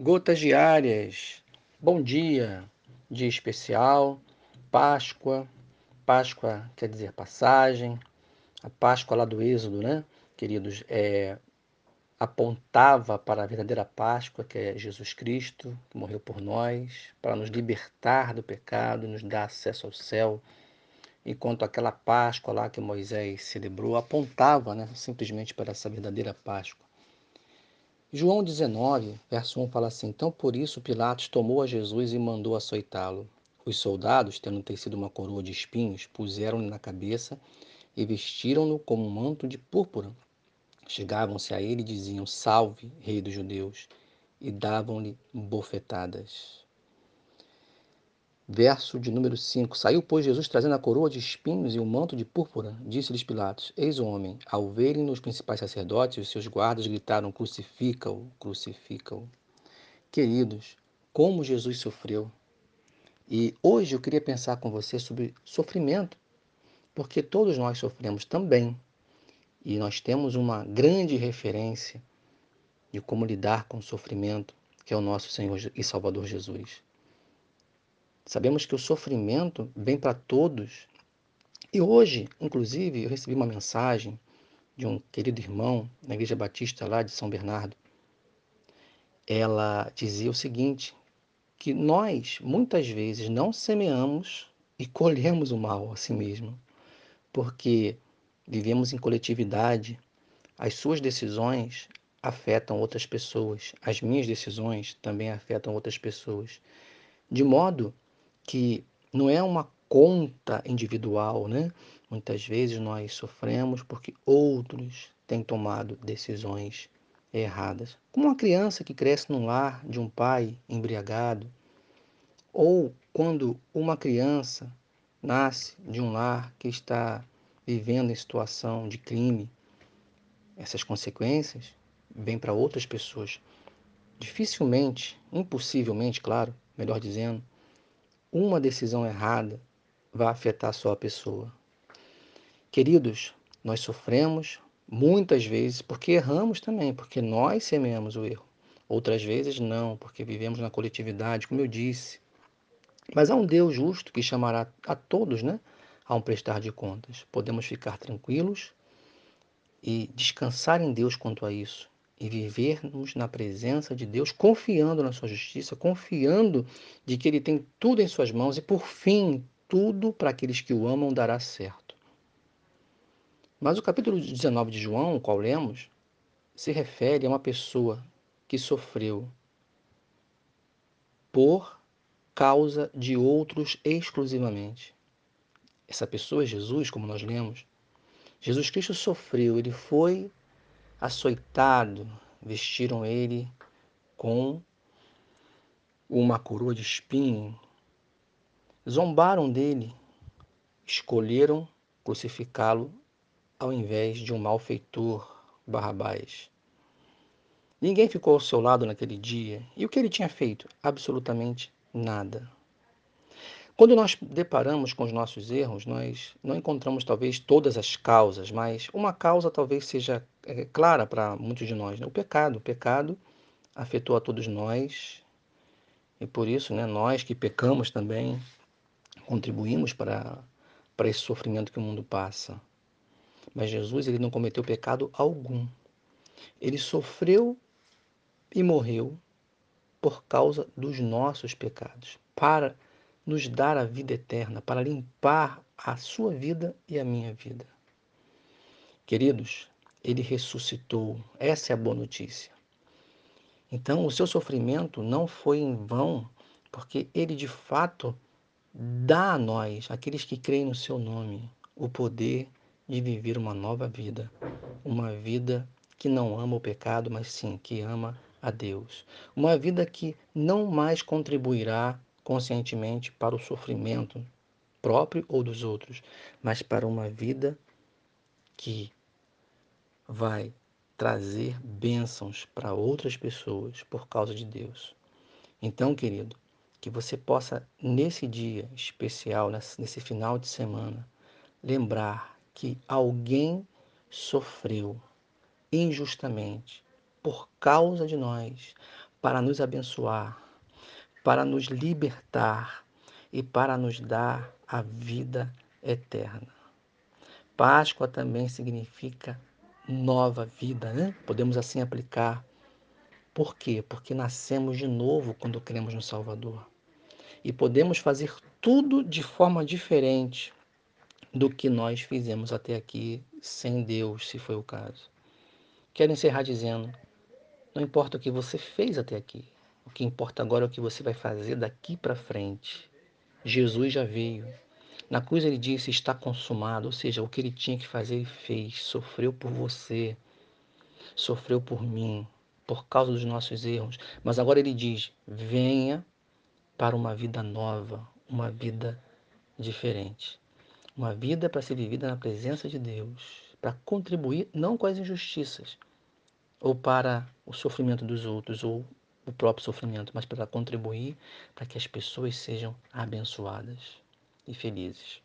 Gotas diárias. Bom dia, dia especial, Páscoa. Páscoa quer dizer passagem. A Páscoa lá do Êxodo, né, queridos, é, apontava para a verdadeira Páscoa, que é Jesus Cristo, que morreu por nós, para nos libertar do pecado, nos dar acesso ao céu. Enquanto aquela Páscoa lá que Moisés celebrou apontava né, simplesmente para essa verdadeira Páscoa. João 19, verso 1 fala assim: Então por isso Pilatos tomou a Jesus e mandou açoitá-lo. Os soldados, tendo tecido uma coroa de espinhos, puseram-lhe na cabeça e vestiram-no como um manto de púrpura. Chegavam-se a ele e diziam: Salve, Rei dos Judeus, e davam-lhe bofetadas. Verso de número 5: Saiu, pois, Jesus trazendo a coroa de espinhos e o um manto de púrpura. Disse-lhes Pilatos: Eis o homem. Ao verem os principais sacerdotes e os seus guardas, gritaram: Crucifica-o, crucifica-o. Queridos, como Jesus sofreu. E hoje eu queria pensar com você sobre sofrimento, porque todos nós sofremos também. E nós temos uma grande referência de como lidar com o sofrimento, que é o nosso Senhor e Salvador Jesus. Sabemos que o sofrimento vem para todos. E hoje, inclusive, eu recebi uma mensagem de um querido irmão na Igreja Batista lá de São Bernardo. Ela dizia o seguinte: que nós muitas vezes não semeamos e colhemos o mal a si mesmo, porque vivemos em coletividade, as suas decisões afetam outras pessoas, as minhas decisões também afetam outras pessoas, de modo que não é uma conta individual, né? Muitas vezes nós sofremos porque outros têm tomado decisões erradas. Como uma criança que cresce num lar de um pai embriagado, ou quando uma criança nasce de um lar que está vivendo em situação de crime, essas consequências vêm para outras pessoas. Dificilmente, impossivelmente, claro, melhor dizendo, uma decisão errada vai afetar só a pessoa. Queridos, nós sofremos muitas vezes porque erramos também, porque nós semeamos o erro. Outras vezes não, porque vivemos na coletividade, como eu disse. Mas há um Deus justo que chamará a todos, né, a um prestar de contas. Podemos ficar tranquilos e descansar em Deus quanto a isso e vivermos na presença de Deus, confiando na sua justiça, confiando de que Ele tem tudo em suas mãos e, por fim, tudo para aqueles que o amam dará certo. Mas o capítulo 19 de João, o qual lemos, se refere a uma pessoa que sofreu por causa de outros exclusivamente. Essa pessoa é Jesus, como nós lemos. Jesus Cristo sofreu, ele foi açoitado, vestiram ele com uma coroa de espinho, zombaram dele, escolheram crucificá-lo ao invés de um malfeitor Barrabás. Ninguém ficou ao seu lado naquele dia. E o que ele tinha feito? Absolutamente nada. Quando nós deparamos com os nossos erros, nós não encontramos talvez todas as causas, mas uma causa talvez seja é, clara para muitos de nós: né? o pecado. O pecado afetou a todos nós e por isso, né, nós que pecamos também contribuímos para, para esse sofrimento que o mundo passa. Mas Jesus ele não cometeu pecado algum. Ele sofreu e morreu por causa dos nossos pecados, para nos dar a vida eterna, para limpar a sua vida e a minha vida. Queridos, ele ressuscitou. Essa é a boa notícia. Então, o seu sofrimento não foi em vão, porque ele de fato dá a nós, aqueles que creem no seu nome, o poder de viver uma nova vida, uma vida que não ama o pecado, mas sim que ama a Deus, uma vida que não mais contribuirá conscientemente para o sofrimento próprio ou dos outros, mas para uma vida que vai trazer bênçãos para outras pessoas por causa de Deus. Então, querido, que você possa, nesse dia especial, nesse final de semana, lembrar que alguém sofreu injustamente por causa de nós, para nos abençoar, para nos libertar e para nos dar a vida eterna. Páscoa também significa nova vida, né? Podemos assim aplicar. Por quê? Porque nascemos de novo quando cremos no Salvador. E podemos fazer tudo de forma diferente do que nós fizemos até aqui sem Deus, se foi o caso. Quero encerrar dizendo: não importa o que você fez até aqui, o que importa agora é o que você vai fazer daqui para frente. Jesus já veio. Na cruz ele disse: está consumado, ou seja, o que ele tinha que fazer, ele fez. Sofreu por você, sofreu por mim, por causa dos nossos erros. Mas agora ele diz: venha para uma vida nova, uma vida diferente. Uma vida para ser vivida na presença de Deus, para contribuir não com as injustiças ou para o sofrimento dos outros ou o próprio sofrimento, mas para contribuir para que as pessoas sejam abençoadas e felizes.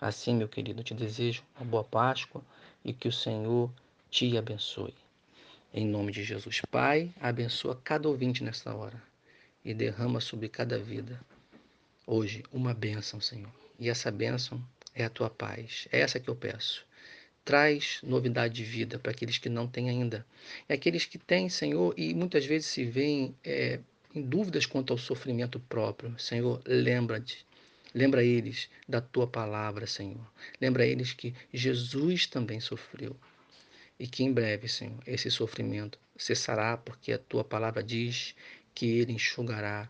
Assim, meu querido, te desejo uma boa Páscoa e que o Senhor te abençoe. Em nome de Jesus, Pai, abençoa cada ouvinte nesta hora e derrama sobre cada vida hoje uma bênção, Senhor. E essa bênção é a tua paz. É essa que eu peço. Traz novidade de vida para aqueles que não têm ainda. E aqueles que têm, Senhor, e muitas vezes se veem é, em dúvidas quanto ao sofrimento próprio. Senhor, lembra-te. Lembra eles da tua palavra, Senhor. Lembra eles que Jesus também sofreu. E que em breve, Senhor, esse sofrimento cessará, porque a tua palavra diz que ele enxugará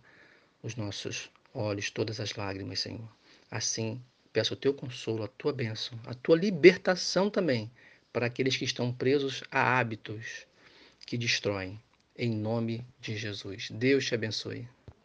os nossos olhos, todas as lágrimas, Senhor. Assim, Peço o teu consolo, a tua bênção, a tua libertação também para aqueles que estão presos a hábitos que destroem. Em nome de Jesus. Deus te abençoe.